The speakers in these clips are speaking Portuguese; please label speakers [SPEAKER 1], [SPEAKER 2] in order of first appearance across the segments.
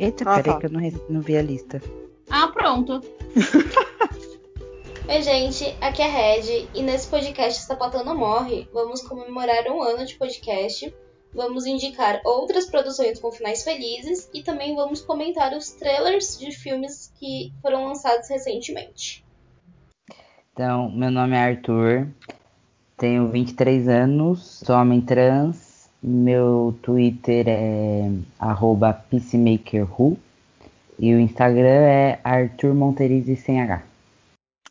[SPEAKER 1] Eita,
[SPEAKER 2] Ah,
[SPEAKER 1] peraí
[SPEAKER 2] tá.
[SPEAKER 1] que eu não, não vi a lista.
[SPEAKER 3] Ah, pronto.
[SPEAKER 4] Oi, gente, aqui é a Red e nesse podcast Sapatão Morre, vamos comemorar um ano de podcast, vamos indicar outras produções com finais felizes e também vamos comentar os trailers de filmes que foram lançados recentemente.
[SPEAKER 1] Então, meu nome é Arthur, tenho 23 anos, sou homem trans, meu Twitter é arroba peacemakerhu e o Instagram é Arthur Monterizzi sem H.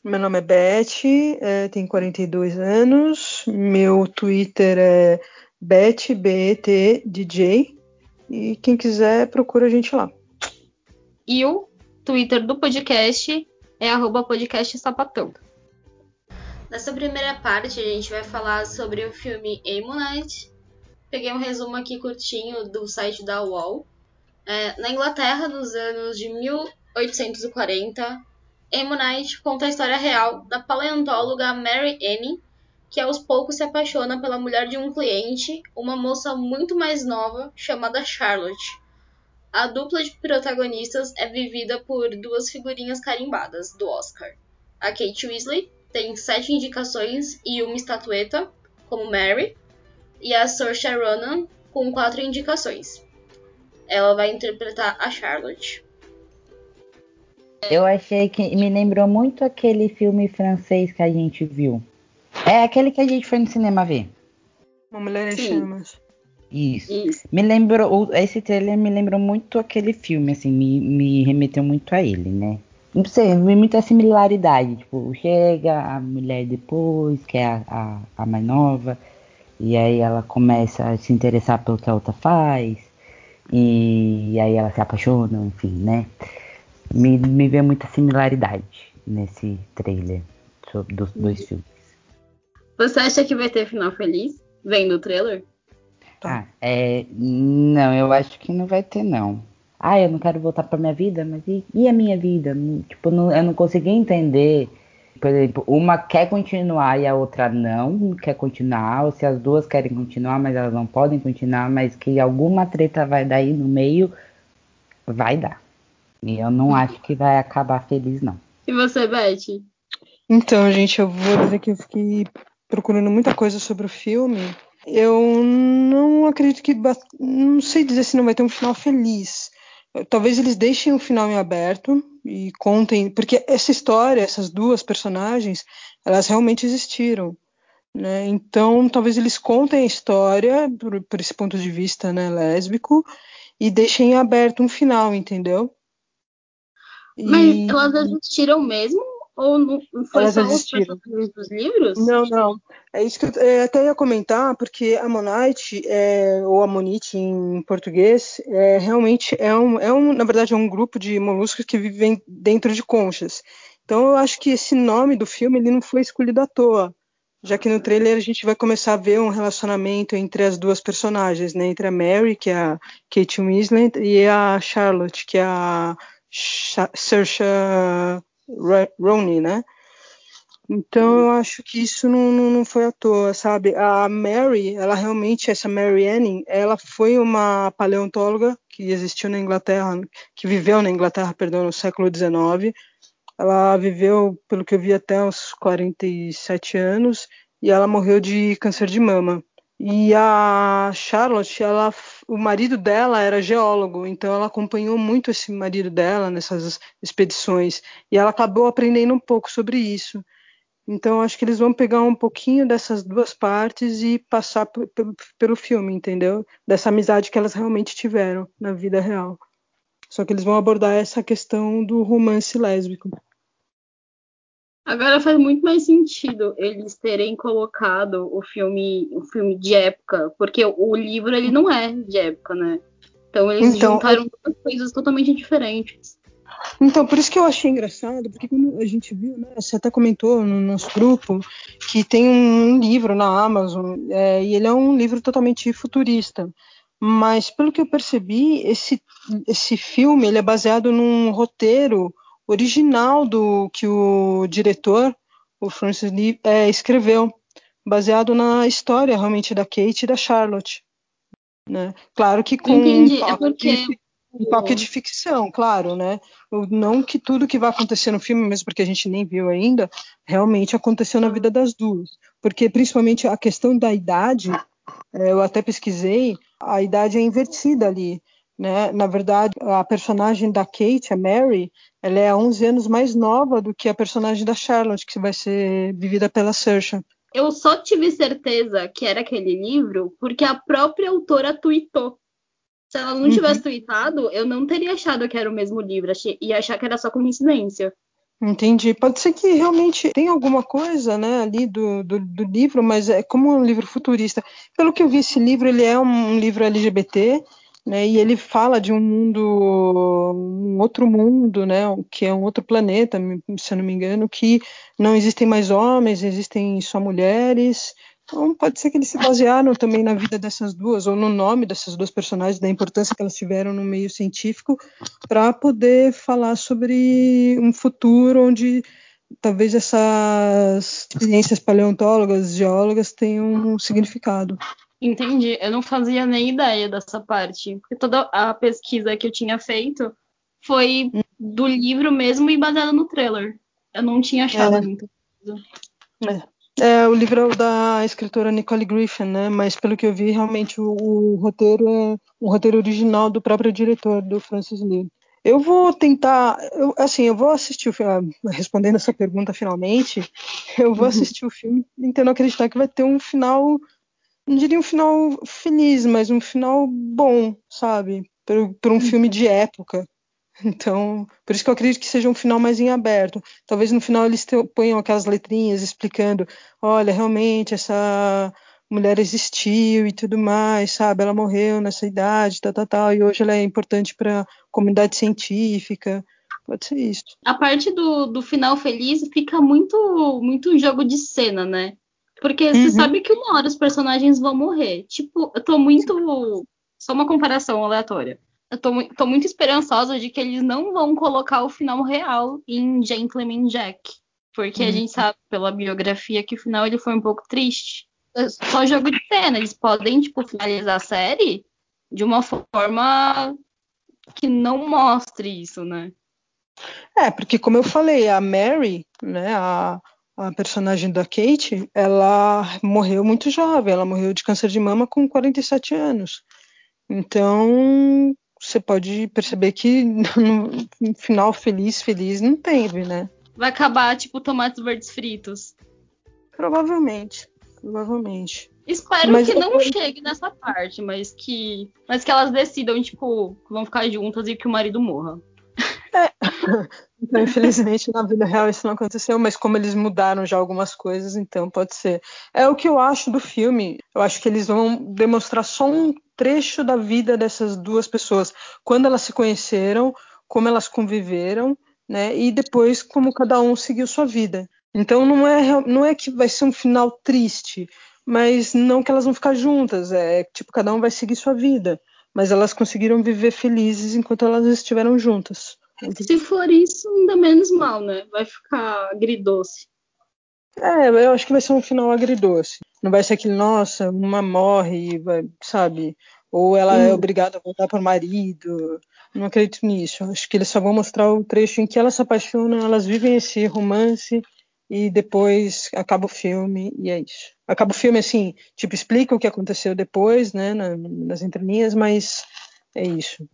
[SPEAKER 2] Meu nome é Beth, é, tenho 42 anos. Meu Twitter é BethBETDJ. E quem quiser, procura a gente lá.
[SPEAKER 3] E o Twitter do podcast é arroba podcast sapatão.
[SPEAKER 4] Nessa primeira parte, a gente vai falar sobre o filme Ammonite. Peguei um resumo aqui curtinho do site da UOL. É, na Inglaterra, nos anos de 1840, Ammonite conta a história real da paleontóloga Mary Annie, que aos poucos se apaixona pela mulher de um cliente, uma moça muito mais nova chamada Charlotte. A dupla de protagonistas é vivida por duas figurinhas carimbadas do Oscar. A Kate Weasley tem sete indicações e uma estatueta, como Mary, e a Saoirse Ronan com quatro indicações. Ela vai interpretar a Charlotte.
[SPEAKER 1] Eu achei que me lembrou muito aquele filme francês que a gente viu. É aquele que a gente foi no cinema ver.
[SPEAKER 2] Uma mulher em chamas.
[SPEAKER 1] Isso.
[SPEAKER 3] Isso.
[SPEAKER 1] Me lembrou, esse trailer me lembrou muito aquele filme, assim, me, me remeteu muito a ele, né? Não sei, vi muita similaridade. Tipo, chega a mulher depois, que é a, a, a mais nova, e aí ela começa a se interessar pelo que a outra faz, e aí ela se apaixona, enfim, né? Me, me vê muita similaridade nesse trailer sobre, dos dois filmes.
[SPEAKER 3] Você acha que vai ter final feliz? Vendo o trailer?
[SPEAKER 2] Tá.
[SPEAKER 1] Ah, é. Não, eu acho que não vai ter, não. Ah, eu não quero voltar pra minha vida, mas e, e a minha vida? Tipo, não- eu não consegui entender. Por exemplo, uma quer continuar e a outra não quer continuar, ou se as duas querem continuar, mas elas não podem continuar, mas que alguma treta vai dar aí no meio, vai dar. E eu não acho que vai acabar feliz, não.
[SPEAKER 3] E você, Beth?
[SPEAKER 2] Então, gente, eu vou dizer que eu fiquei procurando muita coisa sobre o filme. Eu não acredito que. Não sei dizer se não vai ter um final feliz. Talvez eles deixem o final em aberto e contem. Porque essa história, essas duas personagens, elas realmente existiram. Né? Então, talvez eles contem a história por, por esse ponto de vista né, lésbico e deixem em aberto um final, entendeu?
[SPEAKER 3] Mas
[SPEAKER 2] E-
[SPEAKER 3] elas existiram mesmo? Ou não foi
[SPEAKER 2] Elas
[SPEAKER 3] só os
[SPEAKER 2] existiram.
[SPEAKER 3] personagens dos livros?
[SPEAKER 2] Não, não. É isso que eu é, até ia comentar, porque Ammonite, é, ou Ammonite em português, é, realmente é um, é um, na verdade, é um grupo de moluscos que vivem dentro de conchas. Então eu acho que esse nome do filme ele não foi escolhido à toa, já que no trailer a gente vai começar a ver um relacionamento entre as duas personagens, né? Entre a Mary, que é a Kate Winslet, e a Charlotte, que é a Saoirse Ro- Ronan, né? Então eu acho que isso não, não, não foi à toa, sabe? A Mary, ela realmente, essa Mary Anning, ela foi uma paleontóloga que existiu na Inglaterra, que viveu na Inglaterra, perdão, no século XIX. Ela viveu, pelo que eu vi, até uns 47 anos e ela morreu de câncer de mama. E a Charlotte, ela, o marido dela era geólogo, então ela acompanhou muito esse marido dela nessas expedições e ela acabou aprendendo um pouco sobre isso. Então acho que eles vão pegar um pouquinho dessas duas partes e passar pelo filme, entendeu? Dessa amizade que elas realmente tiveram na vida real. Só que eles vão abordar essa questão do romance lésbico.
[SPEAKER 3] Agora faz muito mais sentido eles terem colocado o filme, o filme de época, porque o, livro ele não é de época, né? Então eles
[SPEAKER 2] Então,
[SPEAKER 3] juntaram duas coisas totalmente diferentes.
[SPEAKER 2] Então, por isso que eu achei engraçado, porque quando a gente viu, né, você até comentou no nosso grupo que tem um livro na Amazon, é, e ele é um livro totalmente futurista. Mas, pelo que eu percebi, esse, esse filme ele é baseado num roteiro original do que o diretor, o Francis Lee, é, escreveu, baseado na história realmente da Kate e da Charlotte. Né? Claro que com
[SPEAKER 3] Entendi,
[SPEAKER 2] um
[SPEAKER 3] é
[SPEAKER 2] toque
[SPEAKER 3] porque
[SPEAKER 2] de um toque de ficção, claro, né? Não que tudo que vai acontecer no filme, mesmo porque a gente nem viu ainda, realmente aconteceu na vida das duas. Porque principalmente a questão da idade, é, eu até pesquisei, a idade é invertida ali. Né? Na verdade, a personagem da Kate, a Mary, ela é 11 anos mais nova do que a personagem da Charlotte, que vai ser vivida pela Saoirse.
[SPEAKER 3] Eu só tive certeza que era aquele livro porque a própria autora tweetou. Se ela não tivesse uhum. tweetado, eu não teria achado que era o mesmo livro. Ia achar que era só coincidência.
[SPEAKER 2] Entendi. Pode ser que realmente tem alguma coisa né, ali do, do, do, livro, mas é como um livro futurista. Pelo que eu vi, esse livro ele é um livro LGBT, né, e ele fala de um mundo, um outro mundo, né, que é um outro planeta, se eu não me engano, que não existem mais homens, existem só mulheres, então, pode ser que eles se basearam também na vida dessas duas, ou no nome dessas duas personagens, da importância que elas tiveram no meio científico, para poder falar sobre um futuro onde talvez essas experiências paleontólogas, geólogas tenham um significado.
[SPEAKER 3] Entendi. Eu não fazia nem ideia dessa parte, porque toda a pesquisa que eu tinha feito foi do livro mesmo e baseada no trailer. Eu não tinha achado é. muita coisa.
[SPEAKER 2] É. É, o livro é da escritora Nicole Griffin, né? Mas pelo que eu vi, realmente o, o roteiro é um roteiro original do próprio diretor, do Francis Lee. Eu vou tentar, eu, assim, eu vou assistir o filme, respondendo essa pergunta finalmente, eu vou uhum. assistir o filme tentando acreditar que vai ter um final, não diria um final feliz, mas um final bom, sabe? Por um filme de época. Então, por isso que eu acredito que seja um final mais em aberto. Talvez no final eles ponham aquelas letrinhas explicando: olha, realmente essa mulher existiu e tudo mais, sabe? Ela morreu nessa idade, tal, tal, tal, e hoje ela é importante para a comunidade científica. Pode ser isso.
[SPEAKER 3] A parte do, do final feliz fica muito, muito jogo de cena, né? Porque uhum. você sabe que uma hora os personagens vão morrer. Tipo, eu tô muito. Só uma comparação aleatória eu tô, tô, muito esperançosa de que eles não vão colocar o final real em Gentleman Jack. Porque uhum. a gente sabe pela biografia que o final ele foi um pouco triste. É só jogo de cena, eles podem, tipo, finalizar a série de uma forma que não mostre isso, né?
[SPEAKER 2] É, porque como eu falei, a Mary, né, a, a personagem da Kate, ela morreu muito jovem, ela morreu de câncer de mama com 47 anos. Então, você pode perceber que no final feliz, feliz não teve, né?
[SPEAKER 3] Vai acabar tipo tomates verdes fritos.
[SPEAKER 2] Provavelmente, provavelmente.
[SPEAKER 3] Espero mas que não eu... chegue nessa parte, mas que, mas que elas decidam tipo vão ficar juntas e que o marido morra.
[SPEAKER 2] É. Então, infelizmente, na vida real isso não aconteceu, mas como eles mudaram já algumas coisas, então pode ser. É o que eu acho do filme. Eu acho que eles vão demonstrar só um trecho da vida dessas duas pessoas, quando elas se conheceram, como elas conviveram, né? E depois como cada um seguiu sua vida. Então não é não é que vai ser um final triste, mas não que elas vão ficar juntas, é tipo cada um vai seguir sua vida, mas elas conseguiram viver felizes enquanto elas estiveram juntas.
[SPEAKER 3] Se for isso, ainda menos mal, né? Vai ficar agridoce.
[SPEAKER 2] É, eu acho que vai ser um final agridoce. Não vai ser aquele, nossa, uma morre, vai, sabe? Ou ela hum. é obrigada a voltar para o marido. Não acredito nisso. Acho que eles só vão mostrar o trecho em que elas se apaixonam, elas vivem esse romance e depois acaba o filme e é isso. Acaba o filme assim, tipo, explica o que aconteceu depois, né, nas entrelinhas, mas é isso.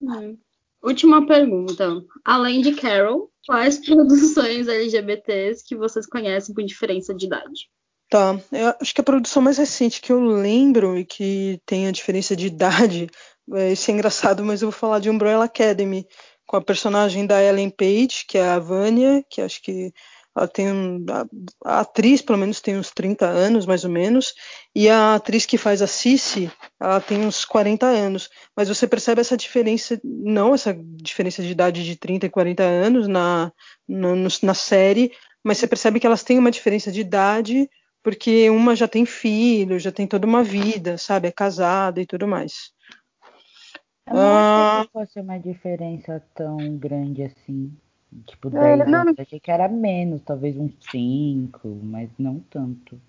[SPEAKER 3] Hum. Última pergunta. Além de Carol, quais produções LGBTs que vocês conhecem por diferença de idade?
[SPEAKER 2] Tá, eu acho que a produção mais recente que eu lembro e que tem a diferença de idade, é, isso é engraçado, mas eu vou falar de Umbrella Academy, com a personagem da Ellen Page, que é a Vânia, que acho que ela tem um, a, a, atriz pelo menos tem uns 30 anos mais ou menos e a atriz que faz a Cici ela tem uns 40 anos. Mas você percebe essa diferença não essa diferença de idade de 30 e 40 anos na na, na série mas você percebe que elas têm uma diferença de idade porque uma já tem filho já tem toda uma vida sabe? É casada e tudo mais.
[SPEAKER 1] Eu não ah, acho que fosse uma diferença tão grande assim Tipo, 10 é, não, anos. Achei que era menos, talvez uns 5, mas não tanto.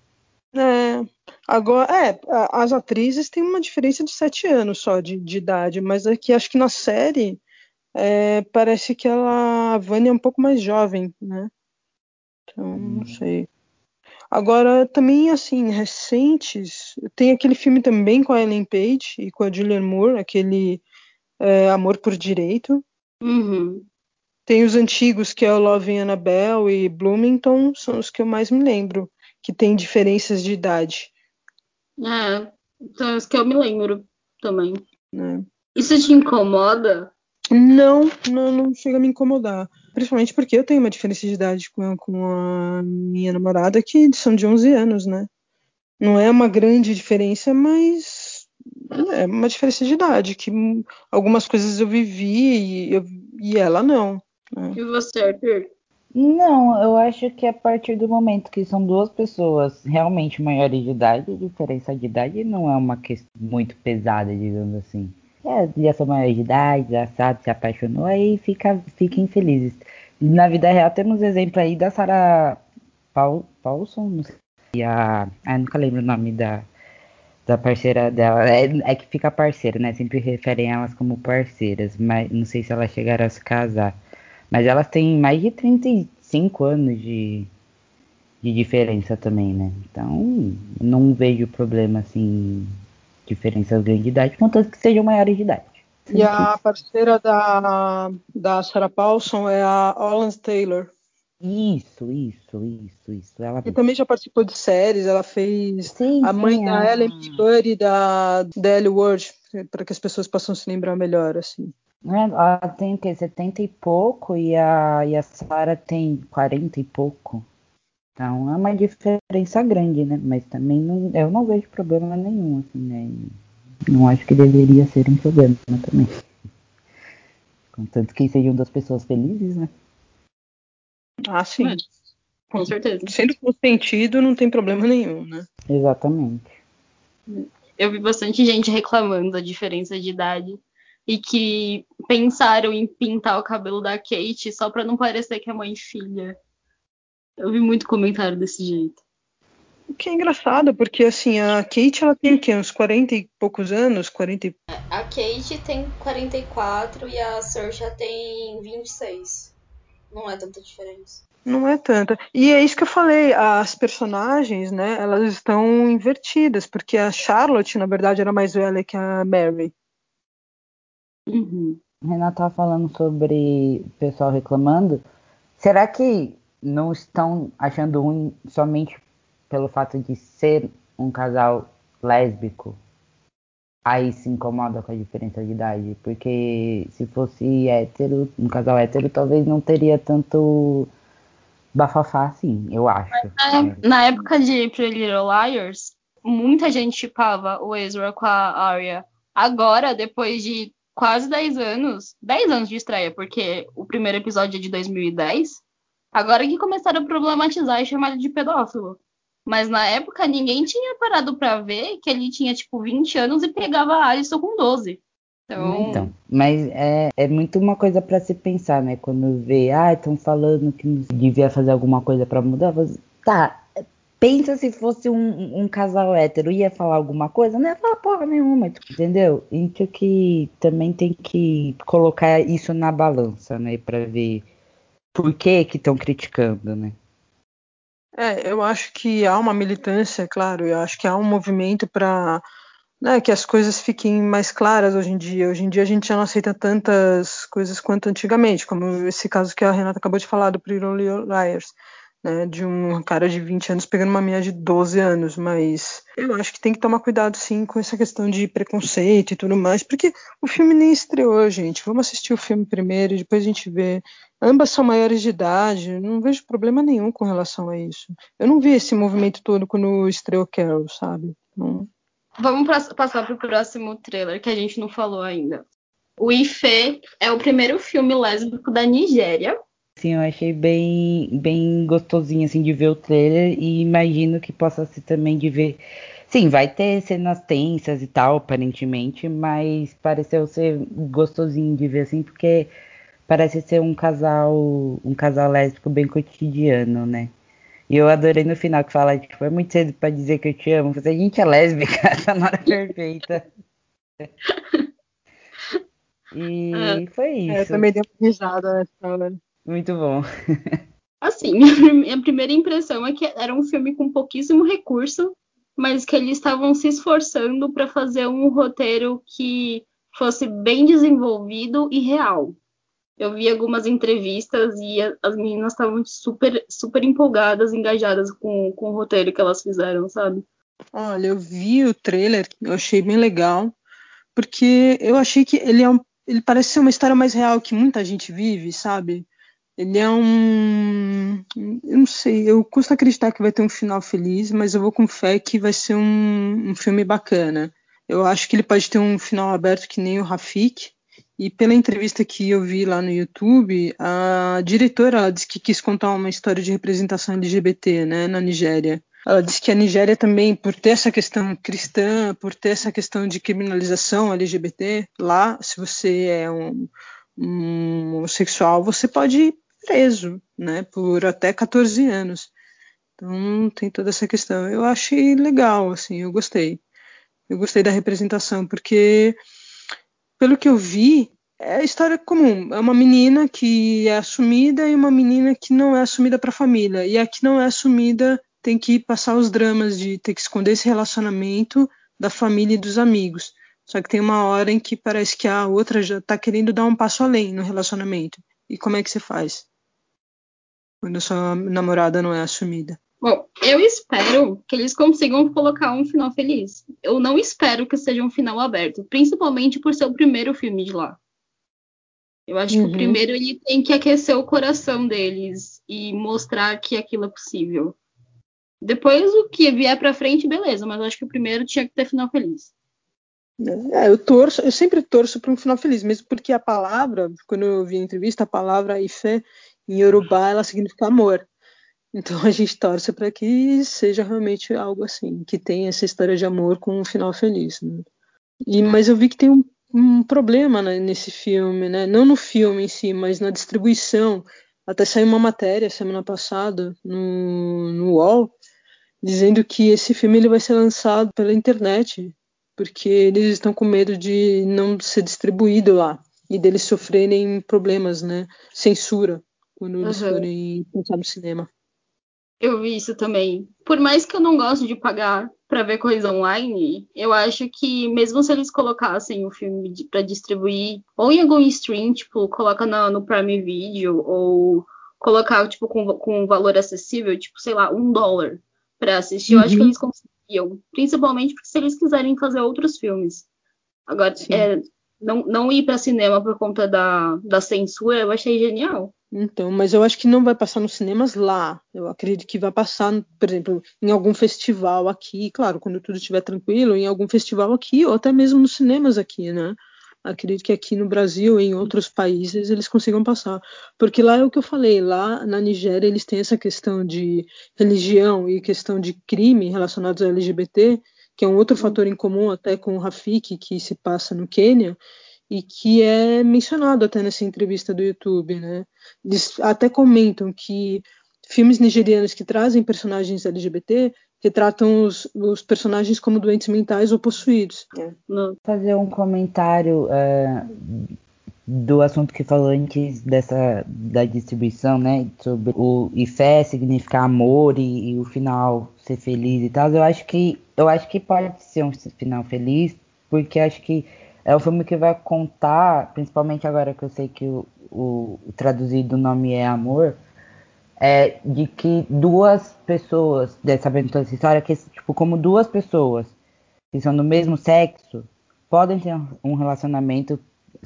[SPEAKER 2] É, agora, é, as atrizes têm uma diferença de sete anos só de, de idade, mas aqui acho que na série é, parece que ela, a Vânia é um pouco mais jovem, né? Então, não hum. sei. Agora, também, assim, recentes, tem aquele filme também com a Ellen Page e com a Julianne Moore, aquele é, Amor por Direito.
[SPEAKER 3] Uhum.
[SPEAKER 2] Tem os antigos, que é o Love Annabelle e Bloomington, são os que eu mais me lembro, que tem diferenças de idade.
[SPEAKER 3] É, são os que eu me lembro também.
[SPEAKER 2] É.
[SPEAKER 3] Isso te incomoda?
[SPEAKER 2] Não, não, não chega a me incomodar. Principalmente porque eu tenho uma diferença de idade com a, com a minha namorada, que são de 11 anos, né? Não é uma grande diferença, mas é uma diferença de idade, que algumas coisas eu vivi e, eu, e ela não.
[SPEAKER 3] Né? E você, Arthur?
[SPEAKER 1] Não, eu acho que a partir do momento que são duas pessoas realmente maiores de idade, a diferença de idade não é uma questão muito pesada, digamos assim. É, já são maiores de idade, já sabe, se apaixonou, aí fica, fiquem felizes. Na vida real temos exemplo aí da Sarah Paul, Paulson, não sei, e a. Ah, nunca lembro o nome da, da parceira dela. É, é, que fica parceira, né? Sempre referem elas como parceiras, mas não sei se elas chegaram a se casar. Mas elas têm mais de 35 anos de, de diferença também, né? Então, não vejo problema assim diferenças grandes de idade, contanto que sejam maiores de idade.
[SPEAKER 2] E a parceira da, da Sarah Paulson é a Holland Taylor.
[SPEAKER 1] Isso, isso, isso, isso. Ela
[SPEAKER 2] e também já participou de séries, ela fez sim, a mãe sim, da a... Ellen Buddy da, da Ellie Ward, para que as pessoas possam se lembrar melhor, assim.
[SPEAKER 1] É, ela tem que 70 e pouco e a, e a Sarah tem 40 e pouco. Então é uma diferença grande, né? Mas também não, eu não vejo problema nenhum, assim, né? Não acho que deveria ser um problema também. Contanto que sejam duas pessoas felizes, né?
[SPEAKER 2] Ah, sim. É,
[SPEAKER 3] com certeza.
[SPEAKER 2] Sendo consentido, não tem problema nenhum, né?
[SPEAKER 1] Exatamente.
[SPEAKER 3] Eu vi bastante gente reclamando da diferença de idade e que pensaram em pintar o cabelo da Kate só para não parecer que é mãe e filha. Eu vi muito comentário desse jeito.
[SPEAKER 2] O que é engraçado, porque assim, a Kate ela tem o quê? Uns 40 e poucos anos? 40 e...
[SPEAKER 4] A Kate tem 44 e a Saoirse tem 26. Não é tanta diferença.
[SPEAKER 2] Não é tanta. E é isso que eu falei, as personagens, né, elas estão invertidas, porque a Charlotte, na verdade, era mais velha que a Mary.
[SPEAKER 3] Uhum.
[SPEAKER 1] Renata estava falando sobre o pessoal reclamando. Será que não estão achando ruim somente pelo fato de ser um casal lésbico? Aí se incomoda com a diferença de idade. Porque se fosse hétero, um casal hétero, talvez não teria tanto bafafá assim, eu acho.
[SPEAKER 3] É. Na época de Pretty Little Liars, muita gente chipava o Ezra com a Arya. Agora, depois de quase 10 anos, 10 anos de estreia, porque o primeiro episódio é de 2010, Agora que começaram a problematizar e chamar ele de pedófilo. Mas na época ninguém tinha parado para ver que ele tinha tipo 20 anos e pegava a Alison com 12. Então,
[SPEAKER 1] então mas é, é muito uma coisa para se pensar, né? Quando vê, ah, estão falando que devia fazer alguma coisa para mudar. Você, tá, pensa se fosse um, um, casal hétero, ia falar alguma coisa? Não ia falar porra nenhuma, entendeu? Então que também tem que colocar isso na balança, né? Pra ver por que que estão criticando, né?
[SPEAKER 2] É, eu acho que há uma militância, claro, eu acho que há um movimento para né, que as coisas fiquem mais claras hoje em dia. Hoje em dia a gente já não aceita tantas coisas quanto antigamente, como esse caso que a Renata acabou de falar do Little Liars né, de um cara de 20 anos pegando uma menina de 12 anos, mas eu acho que tem que tomar cuidado sim com essa questão de preconceito e tudo mais, porque o filme nem estreou, gente. Vamos assistir o filme primeiro e depois a gente vê. Ambas são maiores de idade, não vejo problema nenhum com relação a isso. Eu não vi esse movimento todo quando estreou Carol, sabe? Não...
[SPEAKER 3] Vamos passar para o próximo trailer que a gente não falou ainda. O Ife é o primeiro filme lésbico da Nigéria
[SPEAKER 1] Sim, eu achei bem, bem gostosinho assim de ver o trailer e imagino que possa ser também de ver. Sim, vai ter cenas tensas e tal, aparentemente, mas pareceu ser gostosinho de ver assim, porque parece ser um casal, um casal lésbico bem cotidiano, né? E eu adorei no final que fala, tipo, é muito cedo pra dizer que eu te amo. Você, a gente é lésbica, essa hora perfeita. E é, foi é, isso.
[SPEAKER 2] É, também deu uma risada nessa hora.
[SPEAKER 1] Muito bom.
[SPEAKER 3] Assim, minha primeira impressão é que era um filme com pouquíssimo recurso, mas que eles estavam se esforçando para fazer um roteiro que fosse bem desenvolvido e real. Eu vi algumas entrevistas e as meninas estavam super, super empolgadas, engajadas com, com o roteiro que elas fizeram, sabe?
[SPEAKER 2] Olha, eu vi o trailer, eu achei bem legal, porque eu achei que ele é um, ele parece ser uma história mais real que muita gente vive, sabe? Ele é um. Eu não sei, eu custa acreditar que vai ter um final feliz, mas eu vou com fé que vai ser um, um filme bacana. Eu acho que ele pode ter um final aberto que nem o Rafik, e pela entrevista que eu vi lá no YouTube, a diretora disse que quis contar uma história de representação LGBT né, na Nigéria. Ela disse que a Nigéria também, por ter essa questão cristã, por ter essa questão de criminalização LGBT, lá, se você é um, um homossexual, você pode preso, né, por até 14 anos. Então tem toda essa questão. Eu achei legal, assim, eu gostei. Eu gostei da representação, porque pelo que eu vi, é história comum. É uma menina que é assumida e uma menina que não é assumida para a família. E a que não é assumida tem que passar os dramas de ter que esconder esse relacionamento da família e dos amigos. Só que tem uma hora em que parece que a outra já está querendo dar um passo além no relacionamento. E como é que você faz? Quando sua namorada não é assumida.
[SPEAKER 3] Bom, eu espero que eles consigam colocar um final feliz. Eu não espero que seja um final aberto, principalmente por ser o primeiro filme de lá. Eu acho uhum. que o uhum. primeiro ele tem que aquecer o coração deles e mostrar que aquilo é possível. Depois o que vier para frente, beleza, mas eu acho que o primeiro tinha que ter final feliz.
[SPEAKER 2] É, eu torço, eu sempre torço para um final feliz, mesmo porque a palavra, quando eu vi a entrevista, a palavra Ife em Yorubá ela significa amor. Então a gente torce para que seja realmente algo assim, que tenha essa história de amor com um final feliz. Né? E, mas eu vi que tem um, um problema né, nesse filme, né? não no filme em si, mas na distribuição. Até saiu uma matéria semana passada no, no UOL dizendo que esse filme ele vai ser lançado pela internet, porque eles estão com medo de não ser distribuído lá e deles sofrerem problemas, né? Censura quando eles uhum. forem pensar no cinema.
[SPEAKER 3] Eu vi isso também. Por mais que eu não goste de pagar para ver coisa online, eu acho que mesmo se eles colocassem o filme para distribuir ou em algum stream, tipo, coloca no, no Prime Video ou colocar tipo com, com um valor acessível, tipo, sei lá, um dólar para assistir, uhum. eu acho que uhum. eles conseguiam. Principalmente porque se eles quiserem fazer outros filmes. Agora, é, não, não ir para cinema por conta da, da censura, eu achei genial.
[SPEAKER 2] Então, mas eu acho que não vai passar nos cinemas lá. Eu acredito que vai passar, por exemplo, em algum festival aqui, claro, quando tudo estiver tranquilo, em algum festival aqui, ou até mesmo nos cinemas aqui, né? Acredito que aqui no Brasil, em outros países, eles consigam passar. Porque lá é o que eu falei, lá na Nigéria eles têm essa questão de religião e questão de crime relacionados ao LGBT, que é um outro fator em comum até com o Rafik, que se passa no Quênia, e que é mencionado até nessa entrevista do YouTube, né? Eles até comentam que filmes nigerianos que trazem personagens LGBT retratam os, os personagens como doentes mentais ou possuídos.
[SPEAKER 1] É. Fazer um comentário uh, do assunto que falou antes dessa da distribuição, né? Sobre o e fé significar amor e, e o final ser feliz e tal. Eu acho que eu acho que pode ser um final feliz, porque acho que é um filme que vai contar, principalmente agora que eu sei que o, o, o traduzido nome é Amor, é de que duas pessoas, sabendo toda essa história, que tipo, como duas pessoas que são do mesmo sexo, podem ter um relacionamento,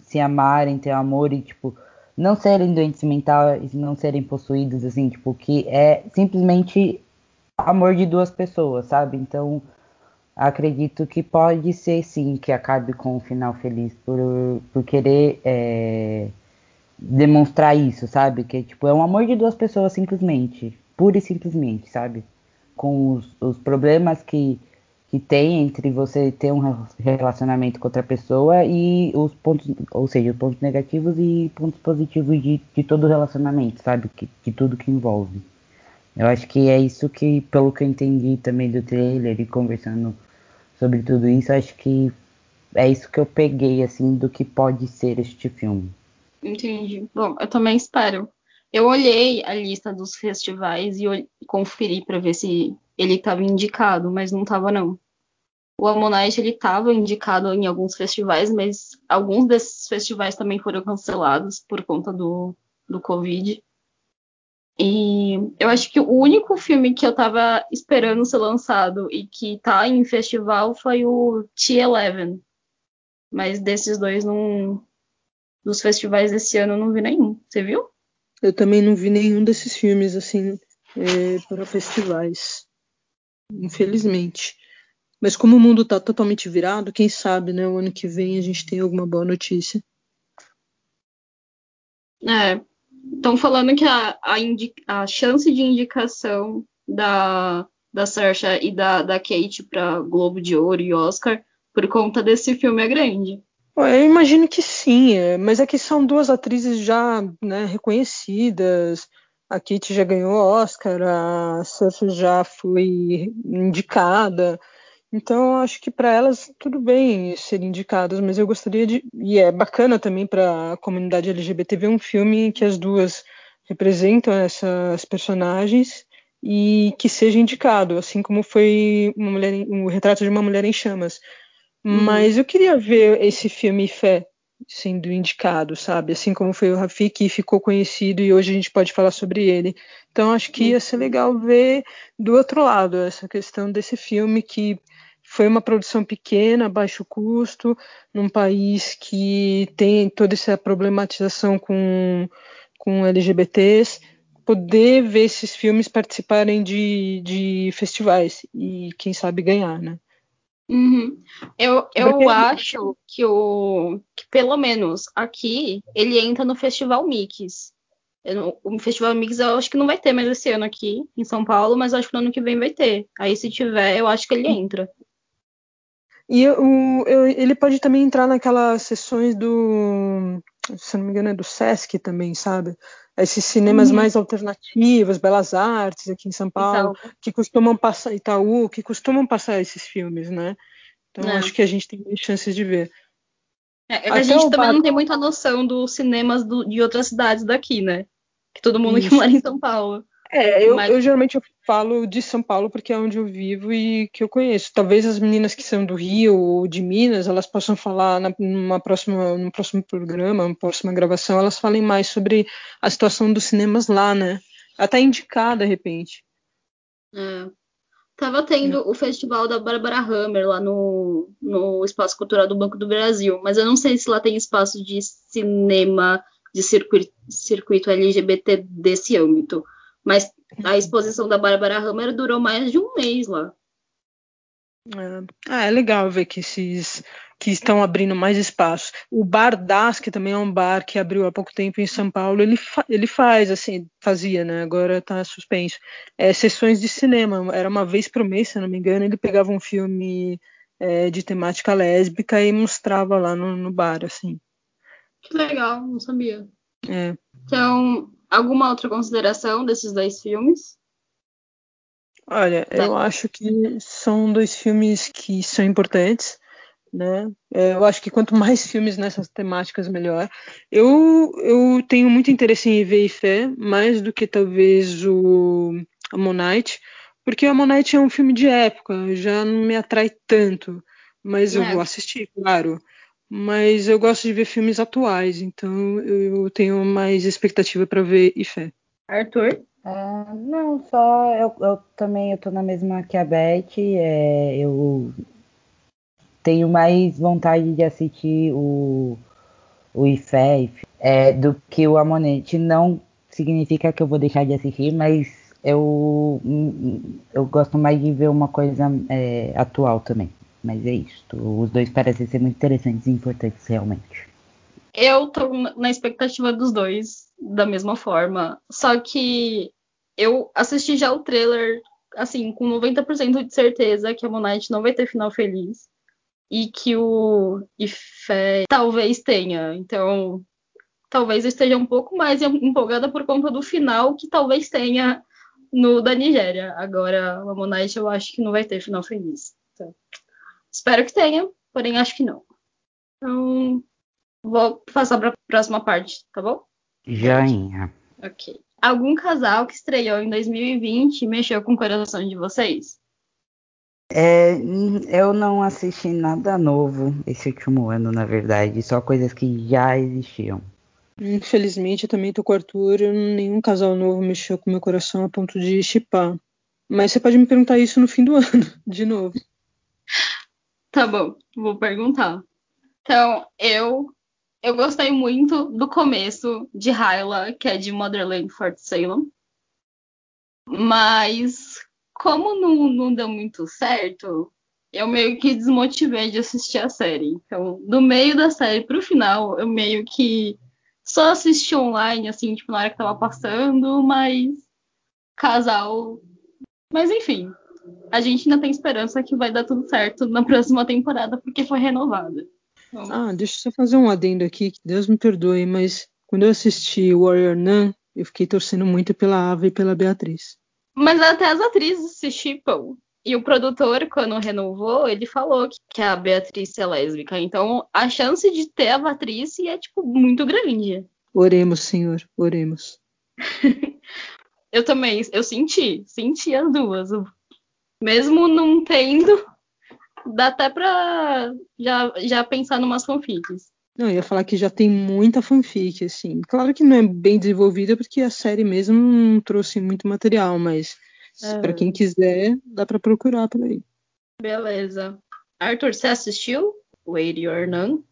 [SPEAKER 1] se amarem, ter amor e, tipo, não serem doentes mentais, não serem possuídos, assim, tipo, que é simplesmente amor de duas pessoas, sabe? Então, acredito que pode ser sim que acabe com um final feliz por, por querer é, demonstrar isso, sabe? Que tipo, é um amor de duas pessoas simplesmente, pura e simplesmente, sabe? Com os, os problemas que, que tem entre você ter um relacionamento com outra pessoa e os pontos, ou seja, os pontos negativos e pontos positivos de, de todo relacionamento, sabe? Que, de tudo que envolve. Eu acho que é isso que, pelo que eu entendi também do trailer e conversando sobre tudo isso, acho que é isso que eu peguei, assim, do que pode ser este filme.
[SPEAKER 3] Entendi. Bom, eu também espero. Eu olhei a lista dos festivais e conferi para ver se ele estava indicado, mas não estava não. O Ammonite ele estava indicado em alguns festivais, mas alguns desses festivais também foram cancelados por conta do, do Covid. E eu acho que o único filme que eu estava esperando ser lançado e que está em festival foi o T-11. Mas desses dois não, dos festivais desse ano eu não vi nenhum. Você viu?
[SPEAKER 2] Eu também não vi nenhum desses filmes, assim, é, para festivais. Infelizmente. Mas como o mundo está totalmente virado, quem sabe, né? O ano que vem a gente tem alguma boa notícia.
[SPEAKER 3] É. Estão falando que a, a, a, chance de indicação da, da Saoirse e da, da Kate para Globo de Ouro e Oscar por conta desse filme é grande.
[SPEAKER 2] Eu imagino que sim, é, mas é que são duas atrizes já né, reconhecidas. A Kate já ganhou Oscar, a Saoirse já foi indicada. Então, acho que para elas tudo bem serem indicadas, mas eu gostaria de. E é bacana também para a comunidade LGBT ver um filme em que as duas representam essas personagens e que seja indicado, assim como foi o retrato de uma mulher em chamas. Uhum. Mas eu queria ver esse filme Fé sendo indicado, sabe? Assim como foi o Rafi, que ficou conhecido e hoje a gente pode falar sobre ele. Então acho que ia ser legal ver do outro lado essa questão desse filme que foi uma produção pequena, baixo custo, num país que tem toda essa problematização com, com LGBTs, poder ver esses filmes participarem de, de festivais e quem sabe ganhar, né?
[SPEAKER 3] Uhum. Eu, eu Porque... acho que o que pelo menos aqui ele entra no Festival Mix. Eu, o Festival Mix eu acho que não vai ter mais esse ano aqui em São Paulo, mas acho que no ano que vem vai ter. Aí se tiver, eu acho que ele entra.
[SPEAKER 2] E o, eu, ele pode também entrar naquelas sessões do, se não me engano, é do Sesc também, sabe? Esses cinemas uhum. mais alternativos, Belas Artes aqui em São Paulo, Itaú. que costumam passar Itaú, que costumam passar esses filmes, né? Então é. acho que a gente tem chances de ver.
[SPEAKER 3] É, a gente também não tem muita noção dos cinemas do, de outras cidades daqui, né? Que todo mundo Isso. que mora em São Paulo.
[SPEAKER 2] É, eu, Mas... eu geralmente eu falo de São Paulo porque é onde eu vivo e que eu conheço. Talvez as meninas que são do Rio ou de Minas, elas possam falar na, numa próxima, no próximo programa, numa próxima gravação, elas falem mais sobre a situação dos cinemas lá, né? Até indicar, de repente.
[SPEAKER 3] É. Tava tendo é. o festival da Bárbara Hammer lá no, no Espaço Cultural do Banco do Brasil, mas eu não sei se lá tem espaço de cinema de circuito, circuito LGBT desse âmbito. Mas a exposição da Bárbara Hammer durou mais de um mês lá.
[SPEAKER 2] É, ah, é legal ver que esses que estão abrindo mais espaço. O Bar Das, que também é um bar que abriu há pouco tempo em São Paulo, ele, fa ele faz, assim, fazia, né? Agora está suspenso. É, sessões de cinema. Era uma vez por mês, se não me engano, ele pegava um filme é, de temática lésbica e mostrava lá no, no bar, assim.
[SPEAKER 3] Que legal, não sabia.
[SPEAKER 2] É.
[SPEAKER 3] Então, Alguma outra consideração desses dois filmes?
[SPEAKER 2] Olha, tá. eu acho que são dois filmes que são importantes, né? É, eu acho que quanto mais filmes nessas temáticas, melhor. Eu, eu tenho muito interesse em ver e fé, mais do que talvez o Ammonite, porque o Ammonite é um filme de época, já não me atrai tanto, mas é. eu vou assistir, claro mas eu gosto de ver filmes atuais, então eu tenho mais expectativa para ver e fé.
[SPEAKER 3] Arthur?
[SPEAKER 1] Uh, não, só eu, eu, também eu tô na mesma que a Beth, é, eu tenho mais vontade de assistir o, o Ifé é, do que o Amonete. Não significa que eu vou deixar de assistir, mas eu, eu gosto mais de ver uma coisa é, atual também. Mas é isso. Os dois parecem ser muito interessantes e importantes realmente.
[SPEAKER 3] Eu tô na expectativa dos dois da mesma forma. Só que eu assisti já o trailer, assim, com 90% de certeza que a Monite não vai ter final feliz. E que o Ifé talvez tenha. Então, talvez eu esteja um pouco mais empolgada por conta do final, que talvez tenha no da Nigéria. Agora, o Ammonite eu acho que não vai ter final feliz. Então, espero que tenha, porém acho que não. Então, vou passar para a próxima parte, tá bom?
[SPEAKER 1] Joinha.
[SPEAKER 3] Ok. Algum casal que estreou em 2020 mexeu com o coração de vocês?
[SPEAKER 1] É, eu não assisti nada novo esse último ano, na verdade, só coisas que já existiam.
[SPEAKER 2] Infelizmente, eu também tô com o Arthur, nenhum casal novo mexeu com meu coração a ponto de chipar. Mas você pode me perguntar isso no fim do ano, de novo.
[SPEAKER 3] Tá bom, vou perguntar. Então, eu eu gostei muito do começo de Hyla, que é de Motherland Fort Salem. Mas como não, não deu muito certo, eu meio que desmotivei de assistir a série. Então, do meio da série pro final, eu meio que só assisti online, assim, tipo, na hora que tava passando, mas casal. Mas enfim, a gente ainda tem esperança que vai dar tudo certo na próxima temporada, porque foi renovada.
[SPEAKER 2] Então... Ah, deixa eu só fazer um adendo aqui, que Deus me perdoe, mas quando eu assisti Warrior Nun, eu fiquei torcendo muito pela Ava e pela Beatriz.
[SPEAKER 3] Mas até as atrizes se chipam. E o produtor, quando renovou, ele falou que a Beatriz é lésbica. Então, a chance de ter a Patrícia é, tipo, muito grande.
[SPEAKER 2] Oremos, Senhor, oremos.
[SPEAKER 3] eu também, eu senti, senti as duas. Mesmo não tendo, dá até pra já, já pensar numas fanfics.
[SPEAKER 2] Não, eu ia falar que já tem muita fanfic, assim. Claro que não é bem desenvolvida, porque a série mesmo não trouxe muito material, mas é. para quem quiser, dá para procurar por aí.
[SPEAKER 3] Beleza. Arthur, você assistiu Wait or None?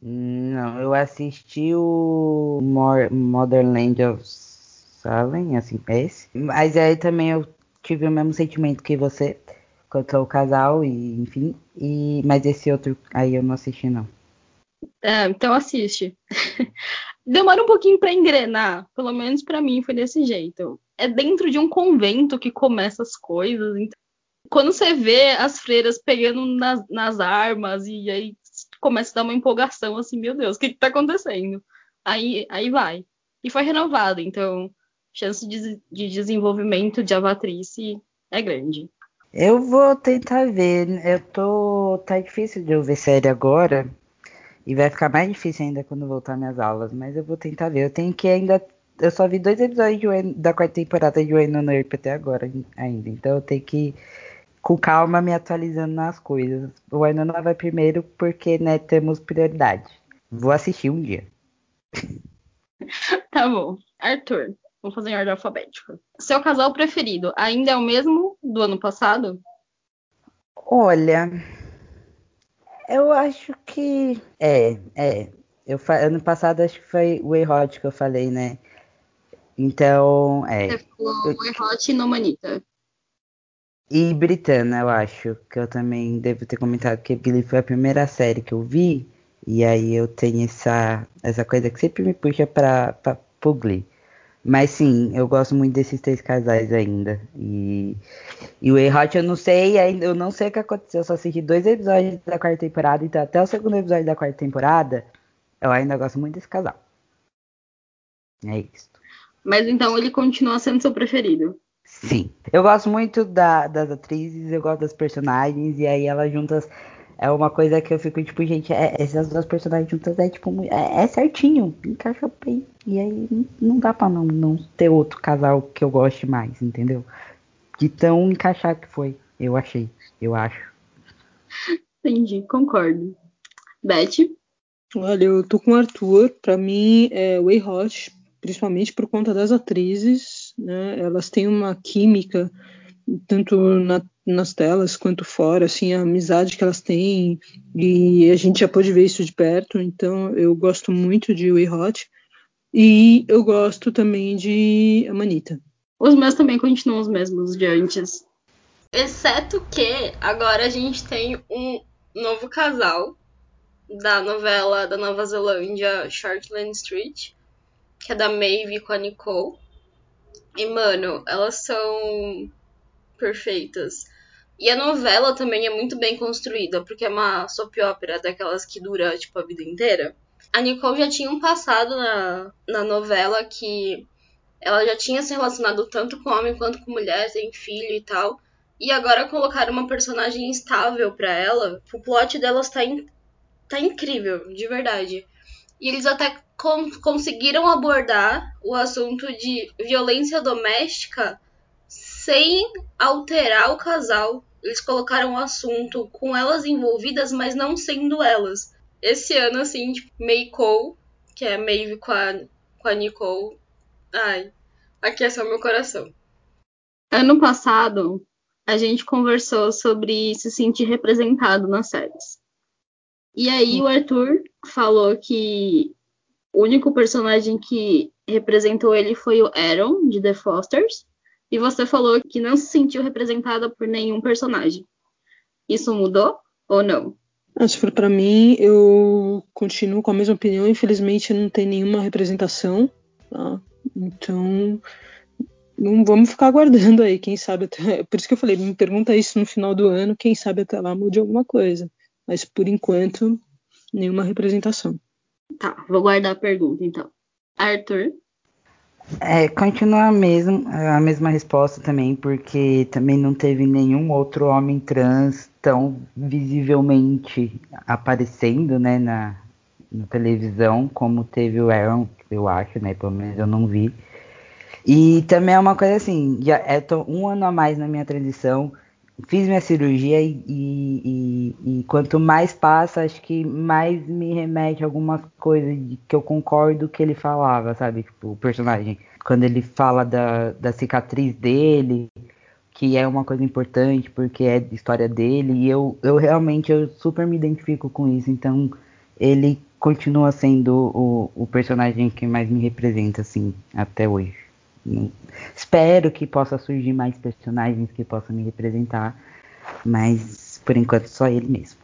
[SPEAKER 1] Não, eu assisti o Modern Land of Salem, assim, esse. Mas aí também eu tive o mesmo sentimento que você, quanto ao casal, e enfim. E, mas esse outro aí eu não assisti, não.
[SPEAKER 3] É, então assiste. Demora um pouquinho para engrenar, pelo menos para mim foi desse jeito. É dentro de um convento que começa as coisas. Então, quando você vê as freiras pegando nas, nas, armas e aí começa a dar uma empolgação assim, meu Deus, o que, que tá acontecendo? Aí, aí vai. E foi renovado, então chance de, de desenvolvimento de Avatrice é grande.
[SPEAKER 1] Eu vou tentar ver. Eu tô. Tá difícil de eu ver série agora. E vai ficar mais difícil ainda quando voltar minhas aulas, mas eu vou tentar ver. Eu tenho que ainda. Eu só vi dois episódios da quarta temporada de Wayne no Earp até agora ainda. Então eu tenho que, com calma, me atualizando nas coisas. O Wynonna vai primeiro porque, né, temos prioridade. Vou assistir um dia.
[SPEAKER 3] tá bom. Arthur, vamos fazer em ordem alfabética. Seu casal preferido ainda é o mesmo do ano passado?
[SPEAKER 1] Olha, eu acho que. É, é. Eu, ano passado acho que foi o Hot que eu falei, né? Então, é.
[SPEAKER 3] Você falou eu... Hot e Nomanita.
[SPEAKER 1] E Britana, eu acho, que eu também devo ter comentado que Glee foi a primeira série que eu vi. E aí eu tenho essa, essa coisa que sempre me puxa pra, pra, pro Glee. Mas sim, eu gosto muito desses três casais ainda. E, e o E-Hot eu não sei, ainda eu não sei o que aconteceu. Eu só assisti dois episódios da quarta temporada, então até o segundo episódio da quarta temporada, eu ainda gosto muito desse casal. É isso.
[SPEAKER 3] Mas então ele continua sendo seu preferido.
[SPEAKER 1] Sim. Eu gosto muito da, das atrizes, eu gosto das personagens, e aí elas juntas é uma coisa que eu fico, tipo, gente, é, essas duas personagens juntas é, tipo, é, é certinho, encaixa bem. E aí não dá pra não, não ter outro casal que eu goste mais, entendeu? De tão encaixado que foi, eu achei, eu acho.
[SPEAKER 3] Entendi, concordo. Beth?
[SPEAKER 2] Olha, eu tô com o Arthur, pra mim é Way Hot, principalmente por conta das atrizes, né? Elas têm uma química tanto na, nas telas quanto fora, assim, a amizade que elas têm, e a gente já pôde ver isso de perto, então eu gosto muito de We Hot, e eu gosto também de Amanita.
[SPEAKER 3] Os meus também continuam os mesmos de antes.
[SPEAKER 4] Exceto que agora a gente tem um novo casal da novela da Nova Zelândia Shortland Street, que é da Maeve com a Nicole. E, mano, elas são perfeitas. E a novela também é muito bem construída, porque é uma soap opera daquelas que dura, tipo, a vida inteira. A Nicole já tinha um passado na, na novela que ela já tinha se relacionado tanto com homem quanto com mulher, tem filho e tal. E agora colocar uma personagem estável para ela, o plot delas tá, in, tá incrível, de verdade. E eles até con conseguiram abordar o assunto de violência doméstica sem alterar o casal. Eles colocaram o assunto com elas envolvidas, mas não sendo elas. Esse ano, assim, tipo, May Cole, que é Maeve com a, com a Nicole. Ai, aqueceu meu coração.
[SPEAKER 3] Ano passado, a gente conversou sobre se sentir representado nas séries. E aí o Arthur falou que o único personagem que representou ele foi o Aaron, de The Fosters. E você falou que não se sentiu representada por nenhum personagem. Isso mudou ou não?
[SPEAKER 2] Ah, se for para mim, eu continuo com a mesma opinião. Infelizmente, não tem nenhuma representação. Tá? Então, não vamos ficar aguardando aí. Quem sabe até. Por isso que eu falei, me pergunta isso no final do ano. Quem sabe até lá mude alguma coisa. Mas por enquanto, nenhuma representação.
[SPEAKER 3] Tá, vou guardar a pergunta então. Arthur?
[SPEAKER 1] É, continua a mesma, a mesma resposta também, porque também não teve nenhum outro homem trans tão visivelmente aparecendo, né, na, na televisão, como teve o Aaron, eu acho, né, pelo menos eu não vi. E também é uma coisa assim, já é um ano a mais na minha transição, fiz minha cirurgia e, e, e, quanto mais passa, acho que mais me remete a algumas coisas que eu concordo que ele falava, sabe? Tipo, o personagem. Quando ele fala da, da cicatriz dele, que é uma coisa importante porque é história dele, e eu, eu realmente eu super me identifico com isso, então ele continua sendo o, o personagem que mais me representa, assim, até hoje. Espero que possa surgir mais personagens que possam me representar, mas por enquanto só ele mesmo.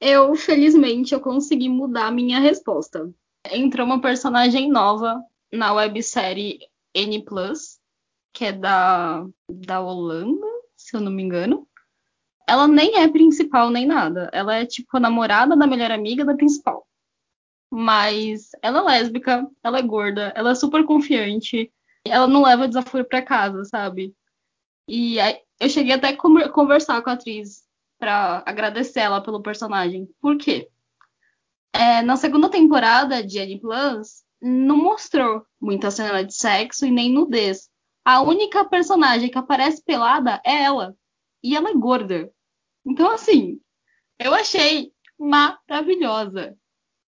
[SPEAKER 3] Eu, felizmente, eu consegui mudar a minha resposta. Entrou uma personagem nova na websérie N+, que é da, da Holanda, se eu não me engano. Ela nem é principal nem nada. Ela é tipo a namorada da melhor amiga da principal. Mas ela é lésbica, ela é gorda, ela é super confiante, ela não leva desaforo para casa, sabe? E eu cheguei até a conversar com a atriz para agradecer ela pelo personagem. Por quê? É, na segunda temporada de Annie Plus, não mostrou muita cena de sexo e nem nudez. A única personagem que aparece pelada é ela. E ela é gorda. Então, assim, eu achei maravilhosa.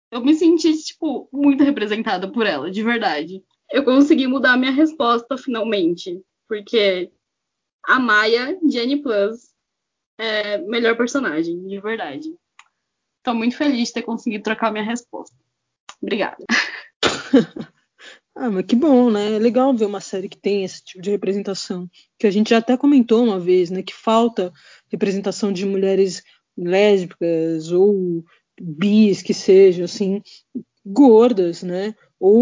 [SPEAKER 3] Eu me senti, tipo, muito representada por ela, de verdade eu consegui mudar minha resposta finalmente. Porque a Maia, Jenny Plus, é melhor personagem, de verdade. Tô muito feliz de ter conseguido trocar minha resposta. Obrigada.
[SPEAKER 2] ah, mas que bom, né? É legal ver uma série que tem esse tipo de representação. Que a gente já até comentou uma vez, né? Que falta representação de mulheres lésbicas ou bis que sejam, assim, gordas, né? Ou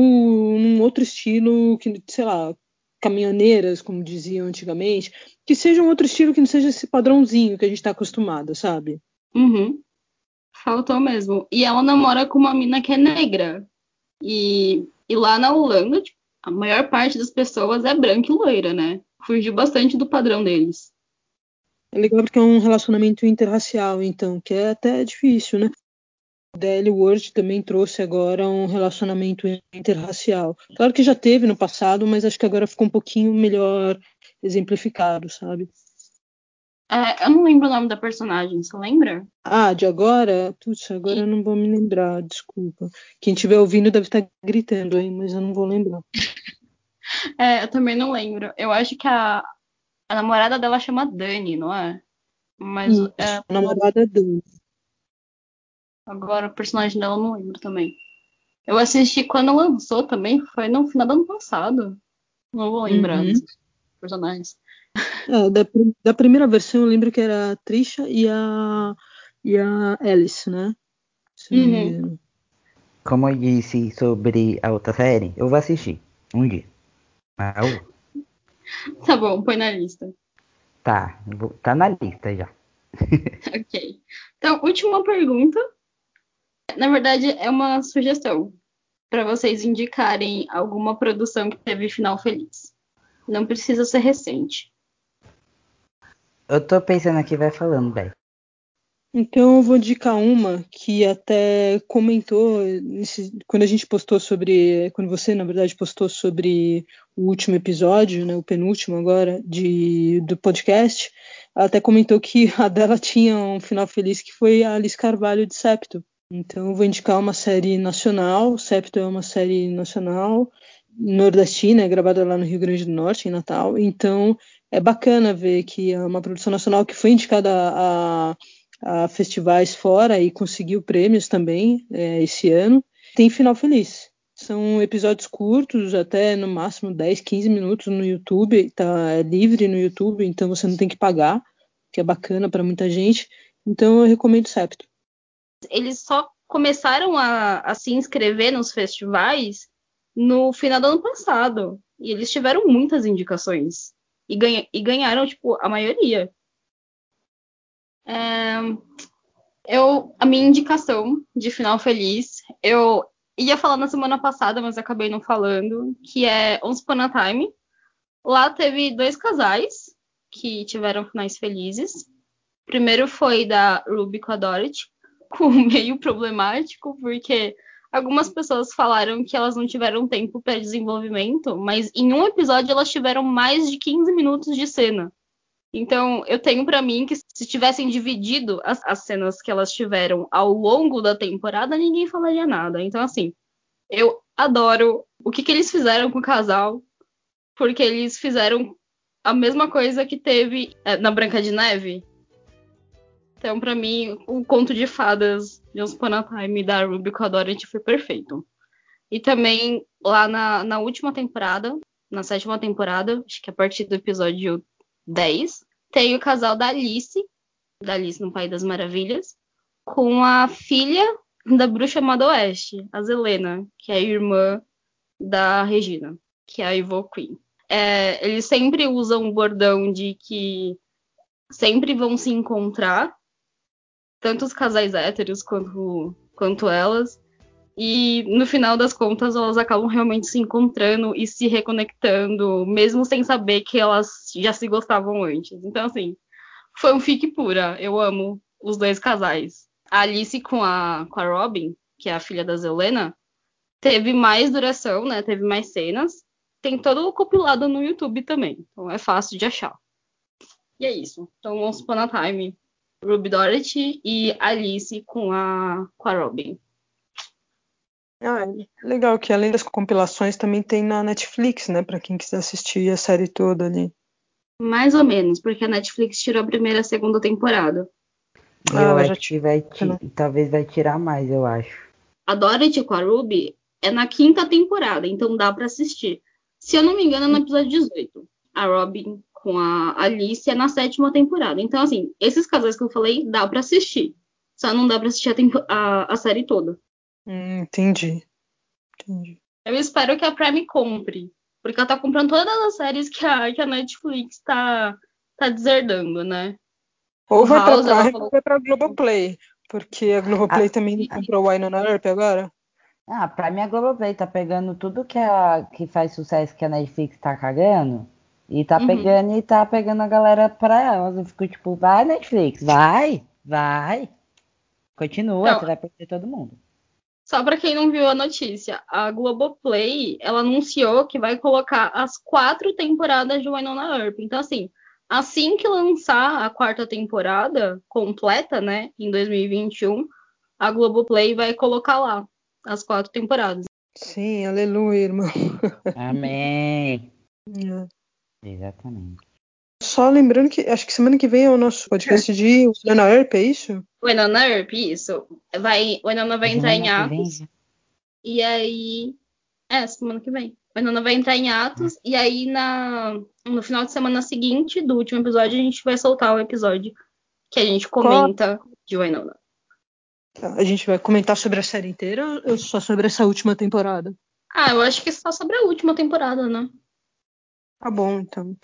[SPEAKER 2] num outro estilo que, sei lá, caminhoneiras, como diziam antigamente, que seja um outro estilo que não seja esse padrãozinho que a gente está acostumado, sabe?
[SPEAKER 3] Uhum. Faltou mesmo. E ela namora com uma mina que é negra. E, e lá na Holanda, tipo, a maior parte das pessoas é branca e loira, né? Fugiu bastante do padrão deles.
[SPEAKER 2] É legal porque é um relacionamento interracial, então, que é até difícil, né? DL World também trouxe agora um relacionamento interracial. Claro que já teve no passado, mas acho que agora ficou um pouquinho melhor exemplificado, sabe?
[SPEAKER 3] É, eu não lembro o nome da personagem, você lembra?
[SPEAKER 2] Ah, de agora? Putz, agora eu não vou me lembrar, desculpa. Quem estiver ouvindo deve estar gritando aí, mas eu não vou lembrar.
[SPEAKER 3] é, eu também não lembro. Eu acho que a, a namorada dela chama Dani, não é?
[SPEAKER 2] Mas Isso, é, a namorada é Dani.
[SPEAKER 3] Agora o personagem dela eu não lembro também. Eu assisti quando lançou também, foi no final do ano passado. Não vou lembrar uhum. dos personagens.
[SPEAKER 2] É, da, da, primeira versão eu lembro que era a Trisha e a, e a Alice, né?
[SPEAKER 3] Uhum.
[SPEAKER 1] Como eu disse sobre a outra série, eu vou assistir um dia.
[SPEAKER 3] Tá bom, põe na lista.
[SPEAKER 1] Tá, vou, tá na lista já.
[SPEAKER 3] ok. Então, última pergunta na verdade, é uma sugestão para vocês indicarem alguma produção que teve final feliz. Não precisa ser recente.
[SPEAKER 1] Eu tô pensando aqui, vai falando, velho.
[SPEAKER 2] Então eu vou indicar uma que até comentou nesse, quando a gente postou sobre, quando você na verdade postou sobre o último episódio, né, o penúltimo agora de, do podcast, ela até comentou que a dela tinha um final feliz que foi a Alice Carvalho de Septo. Então eu vou indicar uma série nacional, Septo é uma série nacional nordestina, é gravada lá no Rio Grande do Norte, em Natal. Então é bacana ver que é uma produção nacional que foi indicada a a festivais fora e conseguiu prêmios também é, esse ano. Tem final feliz. São episódios curtos, até no máximo 10, 15 minutos no YouTube, tá é livre no YouTube, então você não tem que pagar, que é bacana para muita gente. Então eu recomendo Septo.
[SPEAKER 3] Eles só começaram a, a se inscrever nos festivais no final do ano passado. E eles tiveram muitas indicações. E, ganha, e ganharam, tipo, a maioria. É, eu, a minha indicação de final feliz, eu ia falar na semana passada, mas acabei não falando, que é Once Upon a Time. Lá teve dois casais que tiveram finais felizes. O primeiro foi da Ruby com a Dorothy, meio problemático, porque algumas pessoas falaram que elas não tiveram tempo para desenvolvimento, mas em um episódio elas tiveram mais de 15 minutos de cena. Então, eu tenho para mim que se tivessem dividido as, as, cenas que elas tiveram ao longo da temporada, ninguém falaria nada. Então, assim, eu adoro o que, que eles fizeram com o casal, porque eles fizeram a mesma coisa que teve é, na Branca de Neve. Então, para mim, o conto de fadas de Once Upon a Time da Ruby com a Dorothy foi perfeito. E também lá na, na última temporada, na sétima temporada, acho que a partir do episódio 10, tem o casal da Alice, da Alice no País das Maravilhas, com a filha da bruxa Amada Oeste, a Zelena, que é a irmã da Regina, que é a Evil Queen. É, eles sempre usam o bordão de que sempre vão se encontrar, tanto os casais héteros quanto, quanto elas, e no final das contas, elas acabam realmente se encontrando e se reconectando, mesmo sem saber que elas já se gostavam antes. Então, assim, foi um fique pura. Eu amo os dois casais. A Alice com a, com a Robin, que é a filha da Zelena, teve mais duração, né? Teve mais cenas. Tem todo o compilado no YouTube também. Então é fácil de achar. E é isso. Então, Once Upon a Time, Ruby Dorothy e Alice com a, com a Robin.
[SPEAKER 2] Ah, legal que além das compilações também tem na Netflix, né? Para quem quiser assistir a série toda ali.
[SPEAKER 3] Mais ou menos, porque a Netflix tirou a primeira e a segunda temporada.
[SPEAKER 1] Ah, eu acho que vai talvez vai tirar mais, eu acho.
[SPEAKER 3] A Dorothy com a Ruby é na quinta temporada, então dá para assistir. Se eu não me engano, é no episódio 18. A Robin com a Alice é na sétima temporada. Então, assim, esses casais que eu falei, dá para assistir. Só não dá pra assistir a, a, a série toda.
[SPEAKER 2] Hum, entendi. entendi.
[SPEAKER 3] Eu espero que a Prime compre. Porque ela tá comprando todas as séries que a, que a Netflix tá, tá deserdando, né?
[SPEAKER 2] Ou vai House, pra Prime falou... ou vai pra Globoplay. Porque a Globoplay ah, também e... comprou o Winona Earp agora.
[SPEAKER 1] Ah, pra mim a Globoplay tá pegando tudo que, a, que faz sucesso que a Netflix tá cagando. E tá uhum. pegando e tá pegando a galera pra elas. Eu fico tipo, vai Netflix, vai, vai. Continua, Não. você vai perder todo mundo.
[SPEAKER 3] Só para quem não viu a notícia, a Globoplay, ela anunciou que vai colocar as quatro temporadas de Winona Earp. Então, assim, assim que lançar a quarta temporada completa, né, em 2021, a Globoplay vai colocar lá as quatro temporadas.
[SPEAKER 2] Sim, aleluia, irmão.
[SPEAKER 1] Amém. É. Exatamente.
[SPEAKER 2] Só lembrando que acho que semana que vem é o nosso podcast de Winona Earp, é isso?
[SPEAKER 3] Winona Earp, isso. Vai, o Winona vai entrar em atos. E aí. É, semana que vem. O Winona vai entrar em atos. E aí, na, no final de semana seguinte do último episódio, a gente vai soltar o episódio que a gente comenta Qual? de Winona.
[SPEAKER 2] Tá, a gente vai comentar sobre a série inteira ou só sobre essa última temporada?
[SPEAKER 3] Ah, eu acho que só sobre a última temporada, né?
[SPEAKER 2] Tá bom, então.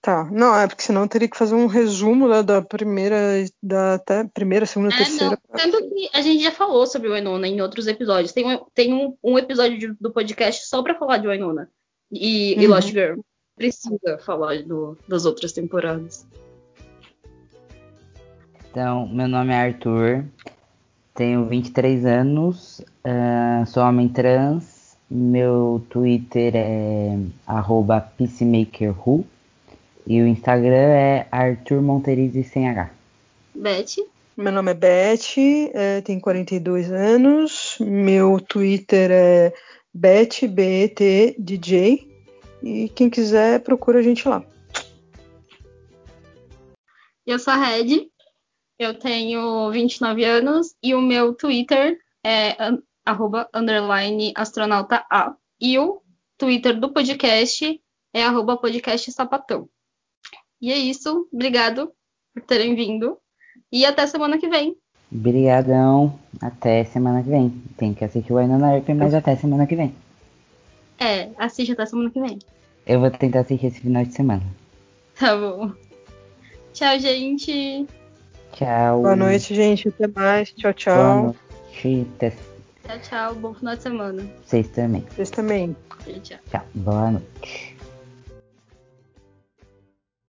[SPEAKER 2] Tá, não, é porque senão eu teria que fazer um resumo da, da primeira, da até primeira, segunda,
[SPEAKER 3] É,
[SPEAKER 2] terceira.
[SPEAKER 3] não. Tanto que a gente já falou sobre o Enona em outros episódios. Tem um, tem um, um episódio de- do podcast só pra falar de Enona e, e
[SPEAKER 2] Uhum.
[SPEAKER 3] Lost Girl. Precisa falar do- das outras temporadas.
[SPEAKER 1] Então, meu nome é Arthur, tenho 23 anos, ah, sou homem trans, meu Twitter é arroba peacemakerwho e o Instagram é Arthur Monterizzi sem H.
[SPEAKER 3] Beth,
[SPEAKER 2] Meu nome é Beth, é, tenho 42 anos, meu Twitter é Beth, B-E-T, DJ, e quem quiser procura a gente lá.
[SPEAKER 3] eu sou a Red, eu tenho 29 anos e o meu Twitter é arroba underline astronauta A. E o Twitter do podcast é arroba podcast sapatão. E é isso, obrigado por terem vindo e até semana que vem.
[SPEAKER 1] Obrigadão, até semana que vem. Tem que assistir o Winona Earp, mas até semana que vem.
[SPEAKER 3] É, assiste até semana que vem.
[SPEAKER 1] Eu vou tentar assistir esse final de semana.
[SPEAKER 3] Tá bom. Tchau, gente.
[SPEAKER 1] Tchau.
[SPEAKER 2] Boa noite, gente. Até mais. Tchau,
[SPEAKER 1] Boa
[SPEAKER 2] tchau.
[SPEAKER 1] noite.
[SPEAKER 3] Tchau, tchau. Bom final de semana.
[SPEAKER 1] vocês também.
[SPEAKER 2] Vocês também.
[SPEAKER 3] Tchau, tchau.
[SPEAKER 1] Tchau. Boa noite.